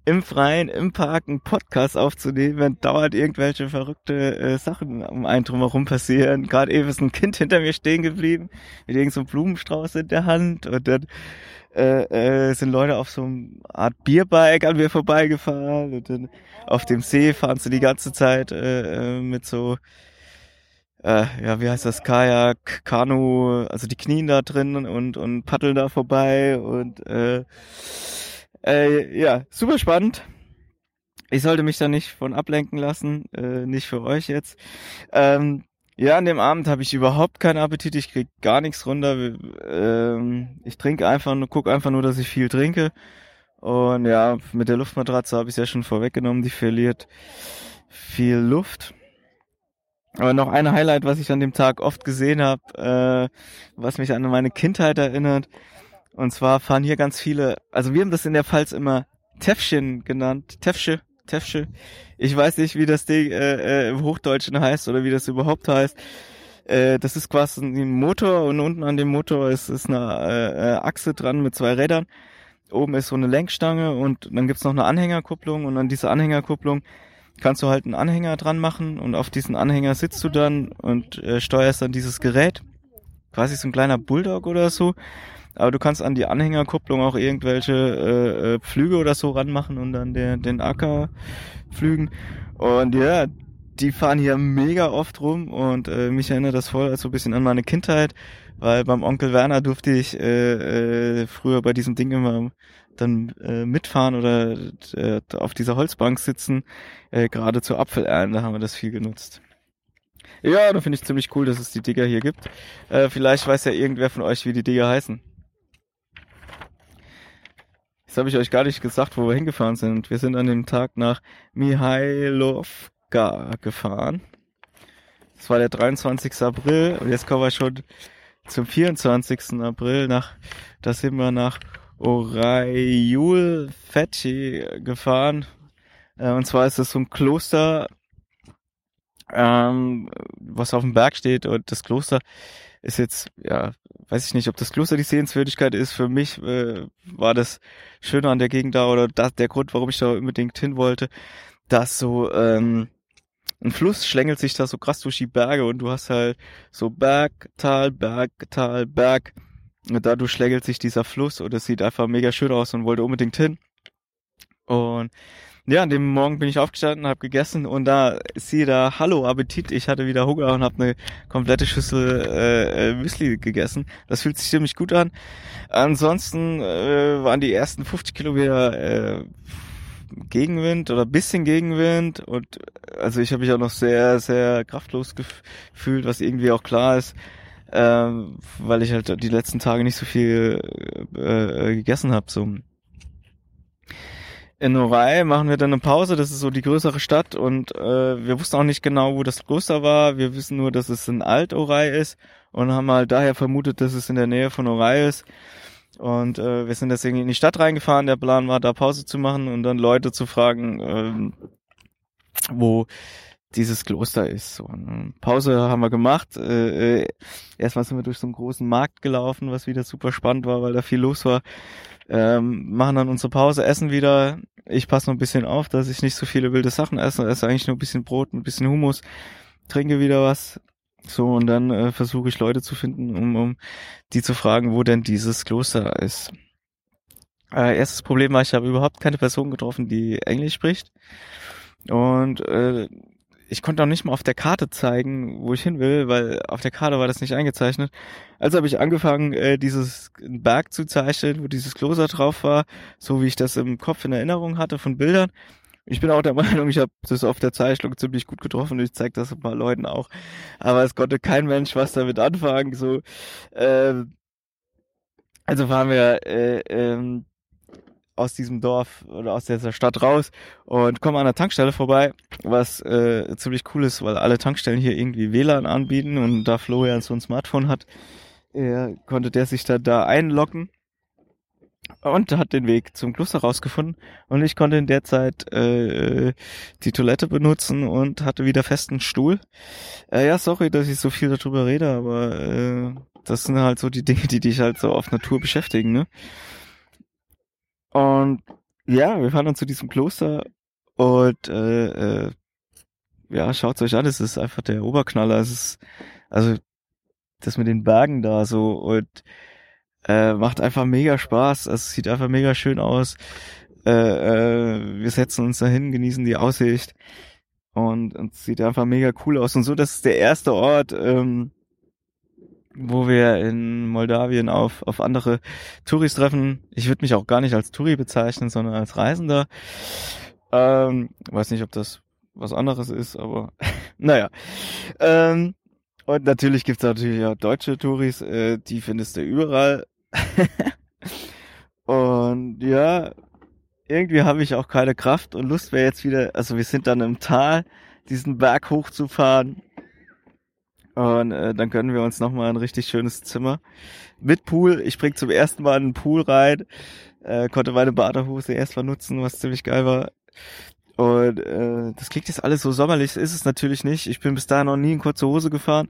[SPEAKER 2] im Freien, im Park einen Podcast aufzunehmen, wenn dauernd irgendwelche verrückte äh, Sachen um einen drumherum passieren. Gerade eben ist ein Kind hinter mir stehen geblieben, mit irgendeinem so Blumenstrauß in der Hand und dann äh, äh, sind Leute auf so einer Art Bierbike an mir vorbeigefahren und dann auf dem See fahren sie die ganze Zeit äh, äh, mit so äh, ja, wie heißt das, Kajak, Kanu, also die knien da drin und, und paddeln da vorbei und äh, äh, ja, super spannend. Ich sollte mich da nicht von ablenken lassen, äh, nicht für euch jetzt. Ähm, ja, an dem Abend habe ich überhaupt keinen Appetit, ich krieg gar nichts runter. Ähm, ich trinke einfach nur, guck einfach nur, dass ich viel trinke. Und ja, mit der Luftmatratze habe ich ja schon vorweggenommen, die verliert viel Luft. Aber noch ein Highlight, was ich an dem Tag oft gesehen habe, äh, was mich an meine Kindheit erinnert. Und zwar fahren hier ganz viele, also wir haben das in der Pfalz immer Täffchen genannt, Täffsche, Täffsche. Ich weiß nicht, wie das Ding äh, äh, im Hochdeutschen heißt oder wie das überhaupt heißt. Äh, das ist quasi ein Motor und unten an dem Motor ist, ist eine äh, äh, Achse dran mit zwei Rädern. Oben ist so eine Lenkstange und dann gibt's noch eine Anhängerkupplung und an dieser Anhängerkupplung kannst du halt einen Anhänger dran machen und auf diesen Anhänger sitzt du dann und äh, steuerst dann dieses Gerät. Quasi so ein kleiner Bulldog oder so. Aber du kannst an die Anhängerkupplung auch irgendwelche äh, äh, Pflüge oder so ranmachen und dann der, den Acker pflügen. Und ja, die fahren hier mega oft rum und äh, mich erinnert das voll so ein bisschen an meine Kindheit, weil beim Onkel Werner durfte ich äh, äh, früher bei diesem Ding immer dann äh, mitfahren oder äh, auf dieser Holzbank sitzen, äh, gerade zur Apfelernte da haben wir das viel genutzt. Ja, da finde ich ziemlich cool, dass es die Digger hier gibt. Äh, vielleicht weiß ja irgendwer von euch, wie die Digger heißen. Jetzt habe ich euch gar nicht gesagt, wo wir hingefahren sind. Wir sind an dem Tag nach Mihailovka gefahren. Das war der 23. April und jetzt kommen wir schon zum 24. April nach, da sind wir nach Oraiul Fetchi gefahren. Äh, und zwar ist es so ein Kloster, ähm, was auf dem Berg steht und das Kloster ist jetzt, ja, weiß ich nicht, ob das Kloster die Sehenswürdigkeit ist. Für mich äh, war das Schöne an der Gegend da oder das, der Grund, warum ich da unbedingt hin wollte, dass so ähm, ein Fluss schlängelt sich da so krass durch die Berge und du hast halt so Berg, Tal, Berg, Tal, Berg. Und dadurch schlängelt sich dieser Fluss und es sieht einfach mega schön aus und wollte unbedingt hin. Und ja, an dem Morgen bin ich aufgestanden, habe gegessen und da siehe da, hallo Appetit, ich hatte wieder Hunger und habe eine komplette Schüssel äh, äh, Müsli gegessen. Das fühlt sich ziemlich gut an. Ansonsten äh, waren die ersten 50 Kilometer äh, Gegenwind oder bisschen Gegenwind und also ich habe mich auch noch sehr, sehr kraftlos gefühlt, was irgendwie auch klar ist, ähm, weil ich halt die letzten Tage nicht so viel äh, äh gegessen habe. So in Norai machen wir dann eine Pause, das ist so die größere Stadt und äh, wir wussten auch nicht genau, wo das Kloster war. Wir wissen nur, dass es in Alt-Orai ist und haben halt daher vermutet, dass es in der Nähe von Orai ist. Und äh, wir sind deswegen in die Stadt reingefahren. Der Plan war, da Pause zu machen und dann Leute zu fragen, ähm, wo dieses Kloster ist. So, eine Pause haben wir gemacht. Äh, äh, erstmal sind wir durch so einen großen Markt gelaufen, was wieder super spannend war, weil da viel los war ähm, machen dann unsere Pause, essen wieder. Ich passe noch ein bisschen auf, dass ich nicht so viele wilde Sachen esse. Esse eigentlich nur ein bisschen Brot, ein bisschen Hummus, trinke wieder was. So, und dann äh, versuche ich Leute zu finden, um, um die zu fragen, wo denn dieses Kloster ist. Äh, erstes Problem war, ich habe überhaupt keine Person getroffen, die Englisch spricht. Und äh, ich konnte auch nicht mal auf der Karte zeigen, wo ich hin will, weil auf der Karte war das nicht eingezeichnet. Also habe ich angefangen, äh, dieses Berg zu zeichnen, wo dieses Kloster drauf war, so wie ich das im Kopf in Erinnerung hatte von Bildern. Ich bin auch der [LAUGHS] Meinung, ich habe das auf der Zeichnung ziemlich gut getroffen ich zeige das ein paar Leuten auch. Aber es konnte kein Mensch was damit anfangen. So, äh, also fahren wir äh, ähm, aus diesem Dorf oder aus dieser Stadt raus und kommen an der Tankstelle vorbei, was äh, ziemlich cool ist, weil alle Tankstellen hier irgendwie WLAN anbieten und da Florian so ein Smartphone hat, er konnte der sich da, da einloggen und hat den Weg zum Kloster rausgefunden und ich konnte in der Zeit äh, die Toilette benutzen und hatte wieder festen Stuhl. Äh, ja, sorry, dass ich so viel darüber rede, aber äh, das sind halt so die Dinge, die dich halt so auf Natur beschäftigen, ne? Und ja, wir fahren dann zu diesem Kloster und äh, äh, ja, schaut's euch an, es ist einfach der Oberknaller. Es ist, also das mit den Bergen da so und äh, macht einfach mega Spaß. Es sieht einfach mega schön aus. Äh, äh, wir setzen uns dahin, genießen die Aussicht und, und sieht einfach mega cool aus. Und so, das ist der erste Ort, ähm, wo wir in Moldawien auf, auf andere Touris treffen. Ich würde mich auch gar nicht als Touri bezeichnen, sondern als Reisender. Ähm, weiß nicht, ob das was anderes ist, aber [LAUGHS] naja. Ähm, und natürlich gibt's natürlich auch deutsche Touris, äh, die findest du überall. [LAUGHS] und ja, irgendwie habe ich auch keine Kraft und Lust wäre jetzt wieder, also wir sind dann im Tal, diesen Berg hochzufahren und äh, dann können wir uns nochmal ein richtig schönes Zimmer mit Pool. Ich bring zum ersten Mal einen Pool rein, äh, konnte meine Badehose erstmal nutzen, was ziemlich geil war. Und äh, das klingt jetzt alles so sommerlich, ist es natürlich nicht. Ich bin bis dahin noch nie in kurze Hose gefahren.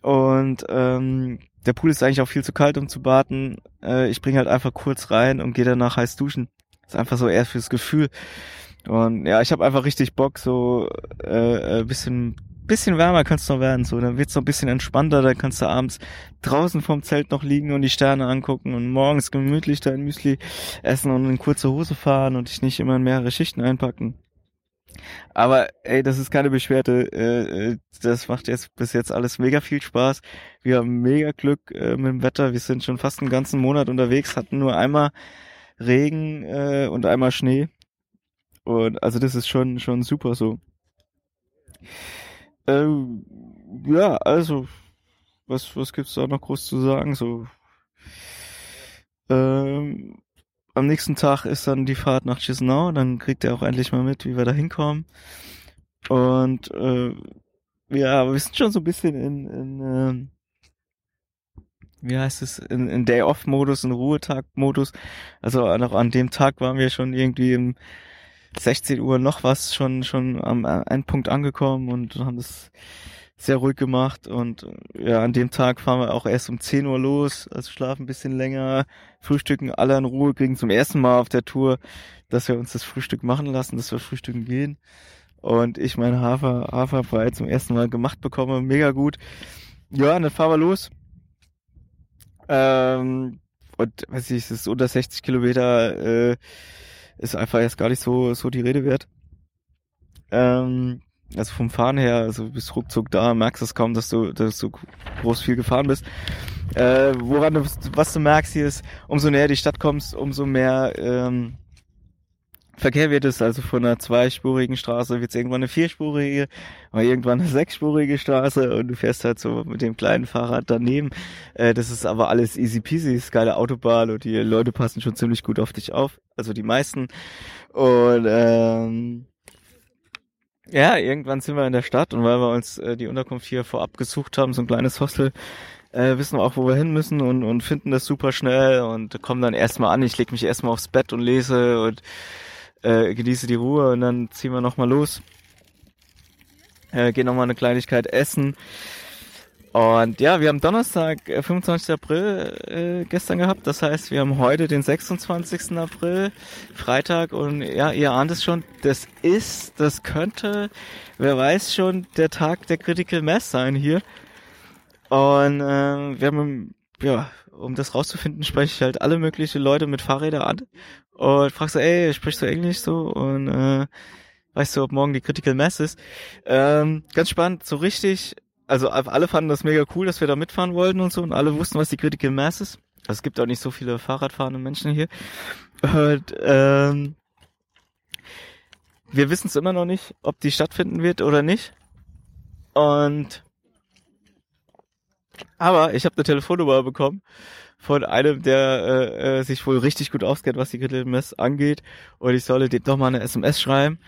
[SPEAKER 2] Und ähm, der Pool ist eigentlich auch viel zu kalt, um zu baden. Äh, ich bringe halt einfach kurz rein und gehe danach heiß duschen. ist einfach so eher fürs Gefühl. Und ja, ich habe einfach richtig Bock, so äh, äh bisschen bisschen wärmer kannst du noch werden, so, dann wird's noch ein bisschen entspannter, dann kannst du abends draußen vorm Zelt noch liegen und die Sterne angucken und morgens gemütlich dein Müsli essen und in kurze Hose fahren und dich nicht immer in mehrere Schichten einpacken. Aber ey, das ist keine Beschwerde. Äh, äh, das macht jetzt bis jetzt alles mega viel Spaß. Wir haben mega Glück äh, mit dem Wetter. Wir sind schon fast einen ganzen Monat unterwegs, hatten nur einmal Regen äh, und einmal Schnee. Und also das ist schon schon super so. Ähm, ja, also, was, was gibt's da noch groß zu sagen? So, ähm, am nächsten Tag ist dann die Fahrt nach Chisinau, dann kriegt er auch endlich mal mit, wie wir da hinkommen. Und äh, ja, wir sind schon so ein bisschen in, in äh, wie heißt es, in, in Day-Off-Modus, in Ruhetag-Modus. Also noch an dem Tag waren wir schon irgendwie im 16 Uhr noch was schon schon am Endpunkt angekommen und haben das sehr ruhig gemacht und ja, an dem Tag fahren wir auch erst um 10 Uhr los, also schlafen ein bisschen länger, frühstücken alle in Ruhe, kriegen zum ersten Mal auf der Tour, dass wir uns das Frühstück machen lassen, dass wir frühstücken gehen und ich mein Hafer, Haferbrei zum ersten Mal gemacht bekomme, mega gut. Ja, dann fahren wir los. Ähm, und weiß ich, es ist unter 60 Kilometer, äh, ist einfach jetzt gar nicht so, so die Rede wert. Ähm, also vom Fahren her, also du bist ruckzuck da, merkst es kaum, dass du, dass du groß viel gefahren bist. Äh, woran du, was du merkst hier ist, umso näher die Stadt kommst, umso mehr ähm, Verkehr wird es, also von einer zweispurigen Straße wird es irgendwann eine vierspurige, oder irgendwann eine sechsspurige Straße und du fährst halt so mit dem kleinen Fahrrad daneben. Äh, das ist aber alles easy peasy, ist geile Autobahn und die Leute passen schon ziemlich gut auf dich auf, also die meisten. Und ähm, ja, irgendwann sind wir in der Stadt und weil wir uns äh, die Unterkunft hier vorab gesucht haben, so ein kleines Hostel, äh, wissen wir auch, wo wir hin müssen und, und finden das super schnell und kommen dann erstmal an. Ich leg mich erstmal aufs Bett und lese und äh, genieße die Ruhe und dann ziehen wir nochmal los. Äh, gehen nochmal eine Kleinigkeit essen. Und ja, wir haben Donnerstag, 25. Äh, April äh, gestern gehabt. Das heißt, wir haben heute den 26. April, Freitag. Und ja, ihr ahnt es schon, das ist, das könnte, wer weiß schon, der Tag der Critical Mass sein hier. Und äh, wir haben, ja, um das rauszufinden, spreche ich halt alle möglichen Leute mit Fahrrädern an und fragst so, ey, sprichst du Englisch so und äh, weißt du, ob morgen die Critical Mass ist. Ähm, ganz spannend, so richtig, also alle fanden das mega cool, dass wir da mitfahren wollten und so und alle wussten, was die Critical Mass ist. Also es gibt auch nicht so viele Fahrradfahrende Menschen hier. Und ähm, wir wissen es immer noch nicht, ob die stattfinden wird oder nicht. Und aber ich habe eine Telefonnummer bekommen von einem, der äh, äh, sich wohl richtig gut auskennt, was die Critical Mass angeht. Und ich solle dem doch mal eine SMS schreiben.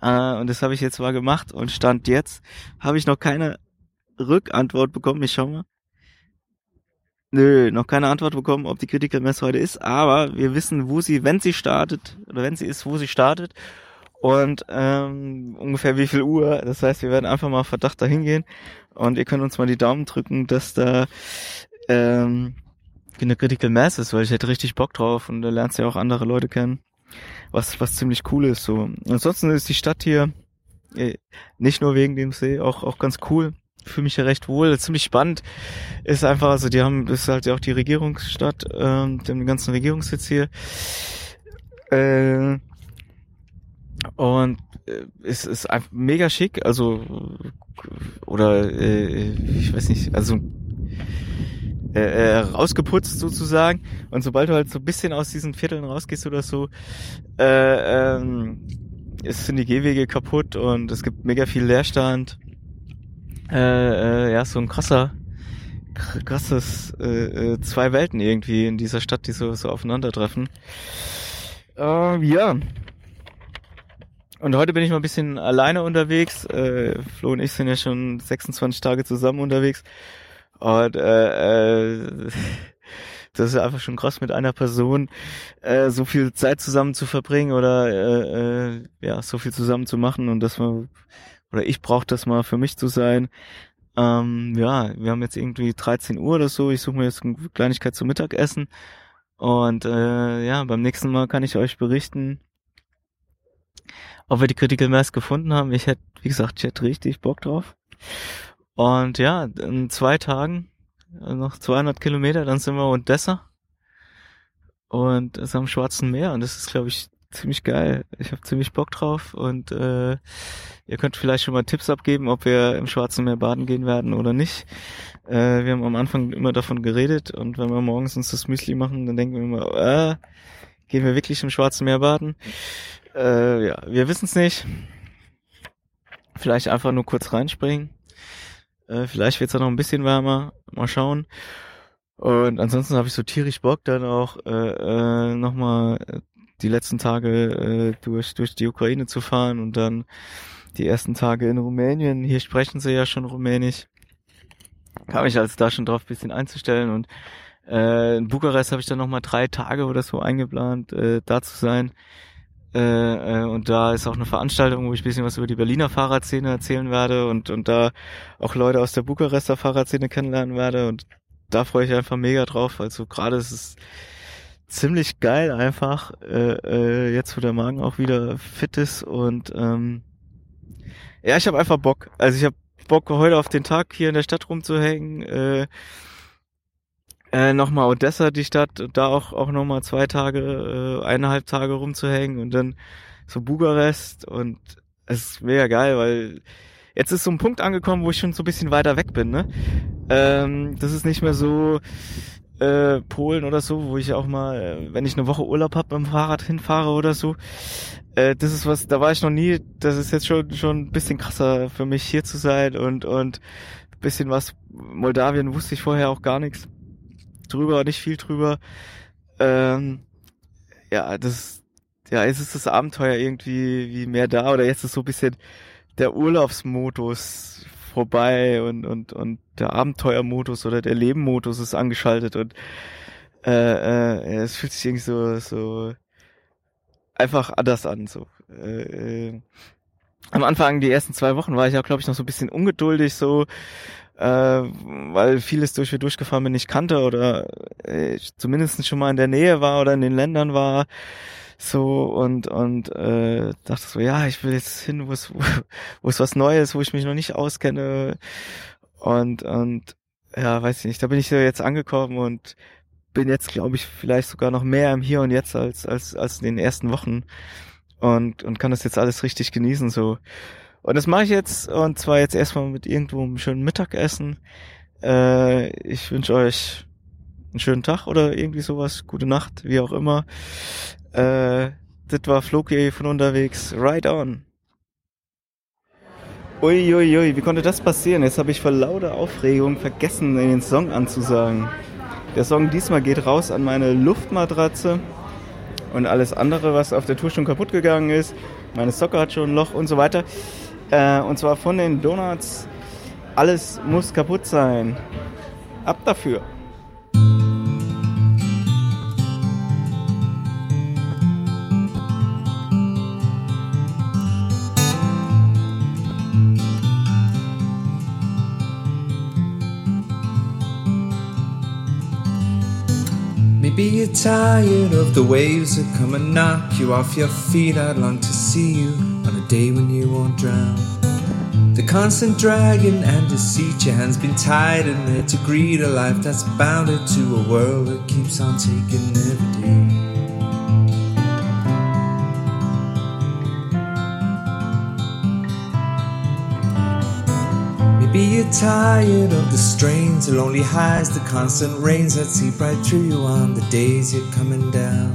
[SPEAKER 2] Äh, und das habe ich jetzt mal gemacht. Und Stand jetzt habe ich noch keine Rückantwort bekommen. Ich schau mal. Nö, noch keine Antwort bekommen, ob die Critical Mass heute ist, aber wir wissen, wo sie, wenn sie startet, oder wenn sie ist, wo sie startet und ähm, ungefähr wie viel Uhr. Das heißt, wir werden einfach mal Verdacht dahin gehen und ihr könnt uns mal die Daumen drücken, dass da ähm, eine Critical Mass ist, weil ich hätte richtig Bock drauf und da lernst du ja auch andere Leute kennen, was was ziemlich cool ist. So. Ansonsten ist die Stadt hier äh, nicht nur wegen dem See auch auch ganz cool fühle mich ja recht wohl. Ziemlich spannend ist einfach, also die haben, ist halt ja auch die Regierungsstadt, ähm, den ganzen Regierungssitz hier. Äh, und äh, es ist einfach mega schick, also oder äh, ich weiß nicht, also äh, äh, rausgeputzt sozusagen. Und sobald du halt so ein bisschen aus diesen Vierteln rausgehst oder so, äh, ähm, es sind die Gehwege kaputt und es gibt mega viel Leerstand äh, äh, ja, so ein krasser, krasses äh, äh, zwei Welten irgendwie in dieser Stadt, die so, so aufeinandertreffen. Äh, ja. Und heute bin ich mal ein bisschen alleine unterwegs. Äh, Flo und ich sind ja schon 26 Tage zusammen unterwegs. Und äh, äh, [LAUGHS] das ist einfach schon krass mit einer Person äh, so viel Zeit zusammen zu verbringen oder äh, äh, ja so viel zusammen zu machen und dass man oder ich brauche das mal für mich zu sein. Ähm, ja, wir haben jetzt irgendwie 13 Uhr oder so. Ich suche mir jetzt eine Kleinigkeit zum Mittagessen. Und äh, ja, beim nächsten Mal kann ich euch berichten, ob wir die Critical Mass gefunden haben. Ich hätte, wie gesagt, ich hätte richtig Bock drauf. Und ja, in zwei Tagen, äh, noch 200 Kilometer, dann sind wir in Odessa. Und es ist am Schwarzen Meer. Und das ist, glaube ich, ziemlich geil. Ich habe ziemlich Bock drauf und äh, ihr könnt vielleicht schon mal Tipps abgeben, ob wir im Schwarzen Meer baden gehen werden oder nicht. Äh, wir haben am Anfang immer davon geredet und wenn wir morgens uns das Müsli machen, dann denken wir immer, äh, gehen wir wirklich im Schwarzen Meer baden? Äh, ja, wir wissen es nicht. Vielleicht einfach nur kurz reinspringen. Äh, vielleicht wird es noch ein bisschen wärmer. Mal schauen. Und ansonsten habe ich so tierisch Bock, dann auch äh, äh, nochmal die letzten Tage äh, durch, durch die Ukraine zu fahren und dann die ersten Tage in Rumänien. Hier sprechen sie ja schon Rumänisch. Habe mich also da schon drauf bisschen einzustellen und äh, in Bukarest habe ich dann nochmal drei Tage oder so eingeplant, äh, da zu sein. Äh, äh, und da ist auch eine Veranstaltung, wo ich bisschen was über die Berliner Fahrradszene erzählen werde und, und da auch Leute aus der Bukarester Fahrradszene kennenlernen werde. Und da freue ich einfach mega drauf. Also gerade ist es ziemlich geil einfach, äh, äh, jetzt wo der Magen auch wieder fit ist und ähm, ja, ich habe einfach Bock. Also ich habe Bock heute auf den Tag hier in der Stadt rumzuhängen. Äh, äh, nochmal Odessa, die Stadt, da auch auch nochmal zwei Tage, äh, eineinhalb Tage rumzuhängen und dann so Bukarest und es ist mega geil, weil jetzt ist so ein Punkt angekommen, wo ich schon so ein bisschen weiter weg bin, ne? Ähm, das ist nicht mehr so, äh, Polen oder so, wo ich auch mal, äh, wenn ich eine Woche Urlaub hab, beim Fahrrad hinfahre oder so. Äh, das ist was, da war ich noch nie. Das ist jetzt schon schon ein bisschen krasser für mich hier zu sein und und bisschen was. Moldawien wusste ich vorher auch gar nichts drüber, nicht viel drüber. Ähm, ja, das, ja, jetzt ist das Abenteuer irgendwie wie mehr da oder jetzt ist so ein bisschen der Urlaubsmodus vorbei und, und, und der Abenteuermodus oder der Lebenmodus ist angeschaltet und äh, äh, es fühlt sich irgendwie so, so einfach anders an. So. Äh, äh, am Anfang, die ersten zwei Wochen, war ich auch, glaube ich, noch so ein bisschen ungeduldig, so, äh, weil vieles durch wir durchgefahren bin, nicht kannte oder äh, zumindest schon mal in der Nähe war oder in den Ländern war. So und und äh, dachte so ja ich will jetzt hin wo es wo es was Neues wo ich mich noch nicht auskenne. Und und ja weiß ich nicht da bin ich jetzt angekommen und bin jetzt glaube ich vielleicht sogar noch mehr im Hier und Jetzt als als als in den ersten Wochen. Und und kann das jetzt alles richtig genießen so und das mache ich jetzt und zwar jetzt erstmal mit irgendwo einem schönen Mittagessen äh, ich wünsche euch einen schönen Tag oder irgendwie sowas, gute Nacht, wie auch immer. Äh, das war Floki von unterwegs. Right on. Uiuiui, ui, ui, wie konnte das passieren? Jetzt habe ich vor lauter Aufregung vergessen, den Song anzusagen. Der Song diesmal geht raus an meine Luftmatratze und alles andere, was auf der Tour schon kaputt gegangen ist. Meine Socke hat schon ein Loch und so weiter. Äh, und zwar von den Donuts. Alles muss kaputt sein. Ab dafür.
[SPEAKER 3] Maybe you're tired of the waves that come and knock you off your feet. I'd long to see you day when you won't drown. The constant dragging and deceit, your hands been tied and there to greet a life that's bounded to a world that keeps on taking every day. Maybe you're tired of the strains, the lonely highs, the constant rains that seep right through you on the days you're coming down.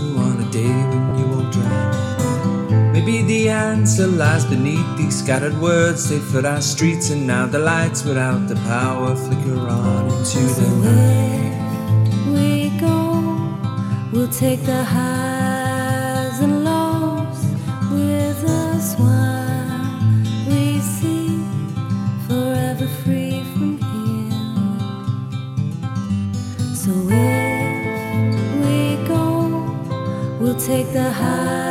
[SPEAKER 3] day when you won't drown. Maybe the answer lies beneath these scattered words. They flood our streets, and now the lights without the power flicker on into the night.
[SPEAKER 4] we go, we'll take the highs 海。